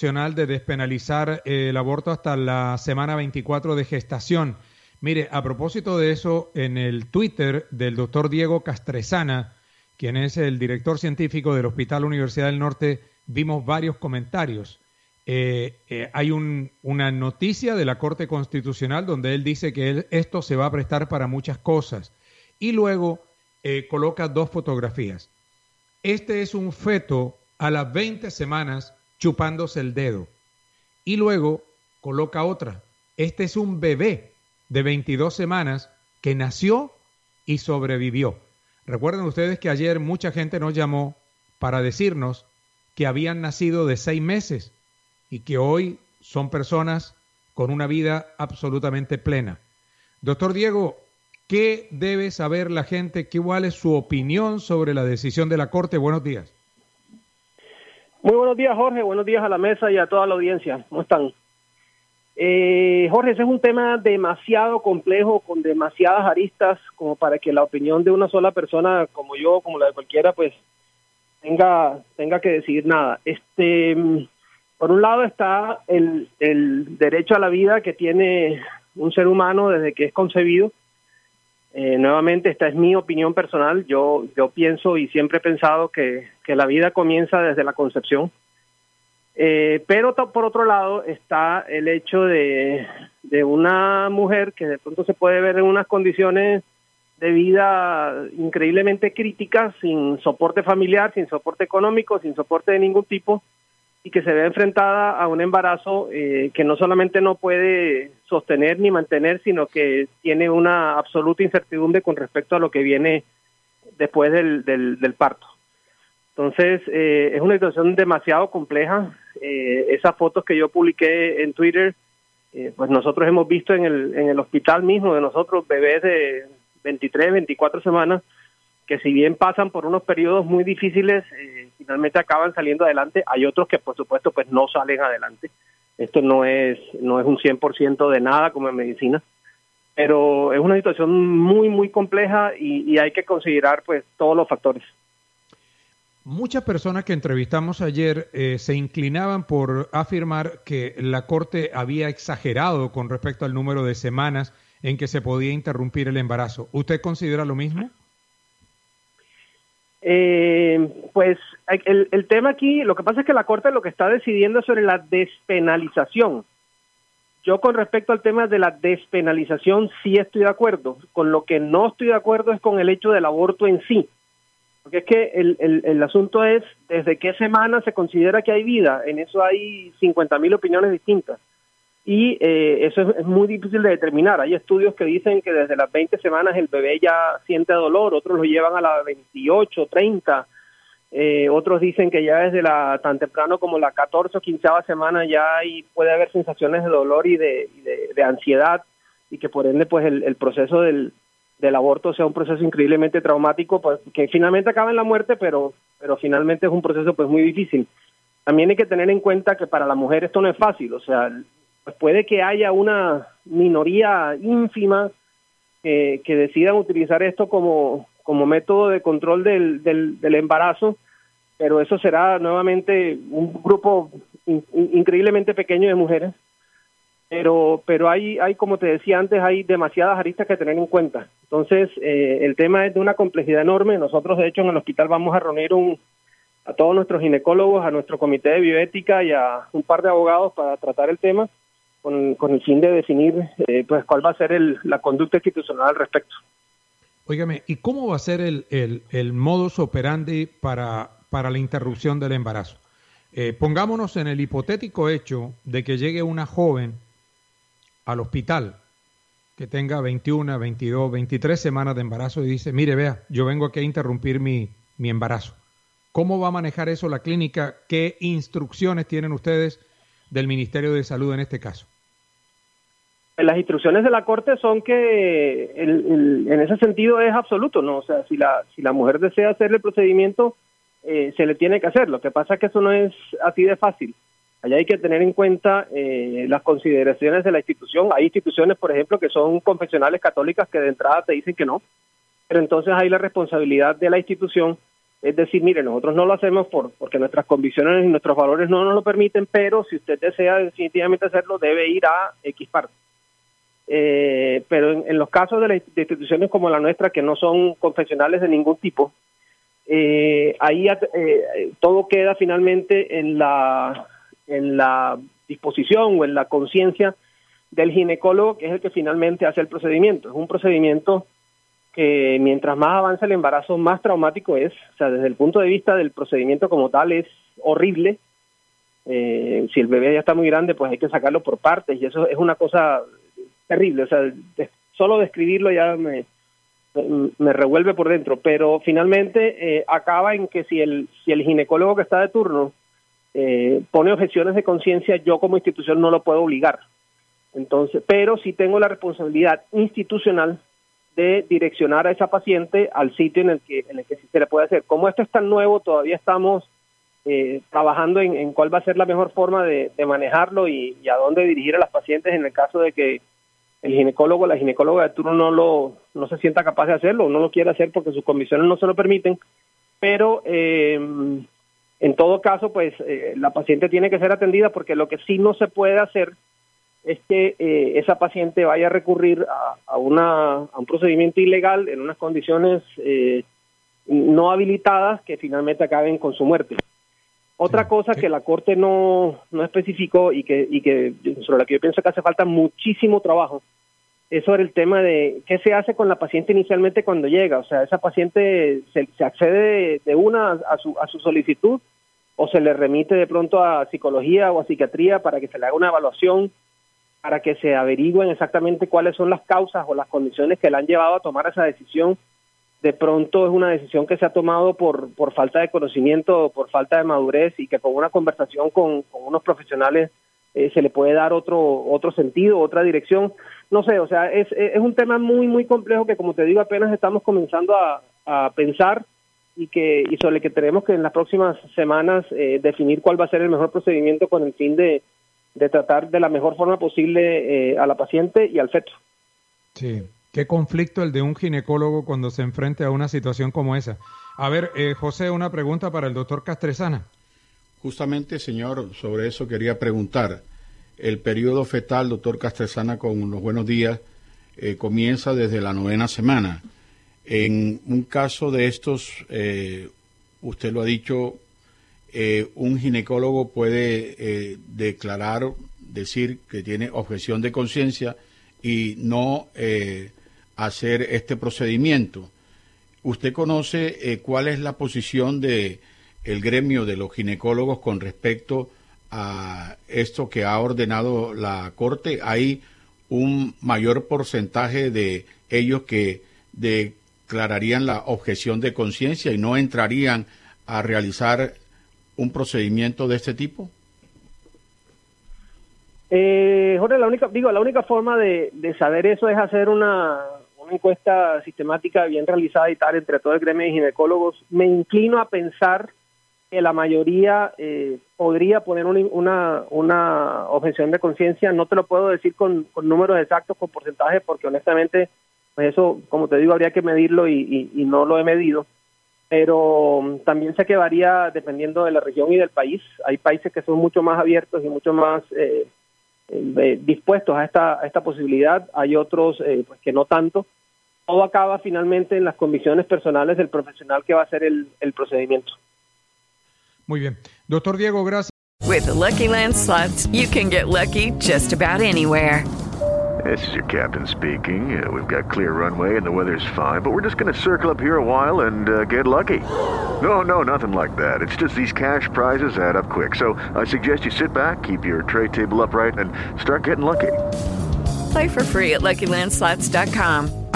de despenalizar el aborto hasta la semana 24 de gestación. Mire, a propósito de eso, en el Twitter del doctor Diego Castresana, quien es el director científico del Hospital Universidad del Norte, vimos varios comentarios. Eh, eh, hay una noticia de la Corte Constitucional donde él dice que esto se va a prestar para muchas cosas. Y luego eh, coloca dos fotografías. Este es un feto a las 20 semanas chupándose el dedo. Y luego coloca otra. Este es un bebé de 22 semanas que nació y sobrevivió. Recuerden ustedes que ayer mucha gente nos llamó para decirnos que habían nacido de seis meses y que hoy son personas con una vida absolutamente plena. Doctor Diego, ¿qué debe saber la gente? ¿Cuál es su opinión sobre la decisión de la Corte? Buenos días. Muy buenos días, Jorge. Buenos días a la mesa y a toda la audiencia. ¿Cómo están? Eh, Jorge, ese es un tema demasiado complejo, con demasiadas aristas, como para que la opinión de una sola persona, como yo, como la de cualquiera, pues tenga, tenga que decidir nada. Este, por un lado está el, el derecho a la vida que tiene un ser humano desde que es concebido eh, nuevamente, esta es mi opinión personal. Yo, yo pienso y siempre he pensado que, que la vida comienza desde la concepción. Eh, pero por otro lado está el hecho de, de una mujer que de pronto se puede ver en unas condiciones de vida increíblemente críticas, sin soporte familiar, sin soporte económico, sin soporte de ningún tipo, y que se ve enfrentada a un embarazo eh, que no solamente no puede sostener ni mantener, sino que tiene una absoluta incertidumbre con respecto a lo que viene después del, del, parto. Entonces, eh, es una situación demasiado compleja. Eh, esas fotos que yo publiqué en Twitter, pues nosotros hemos visto en el, en el hospital mismo de nosotros bebés de 23, 24 semanas, que si bien pasan por unos periodos muy difíciles, eh, finalmente acaban saliendo adelante. Hay otros que por supuesto pues no salen adelante. Esto no es no es un 100% de nada como en medicina, pero es una situación muy muy compleja y, hay que considerar pues todos los factores. Muchas personas que entrevistamos ayer eh, se inclinaban por afirmar que la Corte había exagerado con respecto al número de semanas en que se podía interrumpir el embarazo. ¿Usted considera lo mismo? Eh, pues el, el, tema aquí, lo que pasa es que la Corte lo que está decidiendo es sobre la despenalización. Yo con respecto al tema de la despenalización sí estoy de acuerdo. Con lo que no estoy de acuerdo es con el hecho del aborto en sí. Porque es que el, el, el asunto es desde qué semana se considera que hay vida. En eso hay 50 mil opiniones distintas y eh, eso es, muy difícil de determinar. Hay estudios que dicen que desde las 20 semanas el bebé ya siente dolor, otros lo llevan a las 28, 30, eh, otros dicen que ya desde la tan temprano como la 14 o 15 semana ya hay, puede haber sensaciones de dolor y de, de, ansiedad y que por ende pues el, proceso del, del aborto sea un proceso increíblemente traumático, pues que finalmente acaba en la muerte, pero, pero finalmente es un proceso pues muy difícil. También hay que tener en cuenta que para la mujer esto no es fácil, o sea, pues puede que haya una minoría ínfima que, decidan utilizar esto como, como método de control del, del, embarazo, pero eso será nuevamente un grupo increíblemente pequeño de mujeres. Pero, pero hay, hay, como te decía antes, hay demasiadas aristas que tener en cuenta. Entonces, eh, el tema es de una complejidad enorme. Nosotros, de hecho, en el hospital vamos a reunir un, a todos nuestros ginecólogos, a nuestro comité de bioética y a un par de abogados para tratar el tema con, el fin de definir eh, pues cuál va a ser el, la conducta institucional al respecto. Óigame, ¿y cómo va a ser el, el, modus operandi para, para la interrupción del embarazo? Eh, pongámonos en el hipotético hecho de que llegue una joven al hospital que tenga 21, 22, 23 semanas de embarazo y dice, mire, vea, yo vengo aquí a interrumpir mi, mi embarazo. ¿Cómo va a manejar eso la clínica? ¿Qué instrucciones tienen ustedes del Ministerio de Salud en este caso? Las instrucciones de la Corte son que en ese sentido es absoluto, ¿no? O sea, si la, si la mujer desea hacer el procedimiento, eh, se le tiene que hacer. Lo que pasa es que eso no es así de fácil. Allá hay que tener en cuenta eh, las consideraciones de la institución. Hay instituciones, por ejemplo, que son confesionales católicas que de entrada te dicen que no, pero entonces hay la responsabilidad de la institución, es decir, mire, nosotros no lo hacemos por porque nuestras convicciones y nuestros valores no nos lo permiten, pero si usted desea definitivamente hacerlo, debe ir a X parte. Eh, pero en, los casos de, las instituciones como la nuestra, que no son confesionales de ningún tipo, eh, ahí eh, todo queda finalmente en la, en la disposición o en la conciencia del ginecólogo, que es el que finalmente hace el procedimiento. Es un procedimiento que mientras más avanza el embarazo, más traumático es. O sea, desde el punto de vista del procedimiento como tal, es horrible. si el bebé ya está muy grande, pues hay que sacarlo por partes y eso es una cosa terrible, o sea, solo describirlo ya me, me revuelve por dentro, pero finalmente eh, acaba en que si el, si el ginecólogo que está de turno eh, pone objeciones de conciencia, yo como institución no lo puedo obligar. Entonces, pero sí tengo la responsabilidad institucional de direccionar a esa paciente al sitio en el que en el que se le puede hacer. Como esto es tan nuevo, todavía estamos eh, trabajando en, cuál va a ser la mejor forma de, manejarlo y, a dónde dirigir a las pacientes en el caso de que el ginecólogo, la ginecóloga de turno no lo no se sienta capaz de hacerlo, no lo quiere hacer porque sus condiciones no se lo permiten, pero eh, en todo caso, pues eh, la paciente tiene que ser atendida porque lo que sí no se puede hacer es que eh, esa paciente vaya a recurrir a, una, a un procedimiento ilegal en unas condiciones no habilitadas que finalmente acaben con su muerte. Otra cosa que la Corte no, no especificó y que, y que sobre la que yo pienso que hace falta muchísimo trabajo es sobre el tema de qué se hace con la paciente inicialmente cuando llega. O sea, esa paciente se, accede de, una a su, a su solicitud o se le remite de pronto a psicología o a psiquiatría para que se le haga una evaluación, para que se averigüen exactamente cuáles son las causas o las condiciones que le han llevado a tomar esa decisión de pronto es una decisión que se ha tomado por, por falta de conocimiento, por falta de madurez y que con una conversación con, unos profesionales eh, se le puede dar otro, otro sentido, otra dirección. No sé, o sea, es, es un tema muy, muy complejo que, como te digo, apenas estamos comenzando a, pensar y, que, y sobre el que tenemos que en las próximas semanas eh, definir cuál va a ser el mejor procedimiento con el fin de, de tratar de la mejor forma posible eh, a la paciente y al feto. Sí, Qué conflicto el de un ginecólogo cuando se enfrente a una situación como esa. A ver, eh, José, una pregunta para el doctor Castresana. Justamente, señor, sobre eso quería preguntar. El periodo fetal, doctor Castresana, con los buenos días, eh, comienza desde la novena semana. En un caso de estos, eh, usted lo ha dicho, un ginecólogo puede declarar, decir que tiene objeción de conciencia y no hacer este procedimiento. ¿Usted conoce eh, cuál es la posición de el gremio de los ginecólogos con respecto a esto que ha ordenado la Corte? Hay un mayor porcentaje de ellos que declararían la objeción de conciencia y no entrarían a realizar un procedimiento de este tipo? Eh, Jorge, la única, digo, la única forma de saber eso es hacer una, encuesta sistemática bien realizada y tal entre todo el gremio de ginecólogos, me inclino a pensar que la mayoría eh, podría poner una, una objeción de conciencia. No te lo puedo decir con, números exactos, con porcentajes, porque honestamente, pues eso, como te digo, habría que medirlo y, no lo he medido. Pero también sé que varía dependiendo de la región y del país. Hay países que son mucho más abiertos y mucho más eh, eh, dispuestos a esta, a esta posibilidad. Hay otros pues que no tanto todo acaba finalmente en las convicciones personales del profesional que va a hacer el, el procedimiento. Muy bien. Doctor Diego, gracias. With the Lucky Land slots, you can get lucky just about anywhere. This is your captain speaking. Uh, we've got clear runway and the weather's fine, but we're just going to circle up here a while and uh, get lucky. No, no, nothing like that. It's just these cash prizes add up quick. So I suggest you sit back, keep your tray table upright, and start getting lucky. Play for free at LuckyLandSlots.com.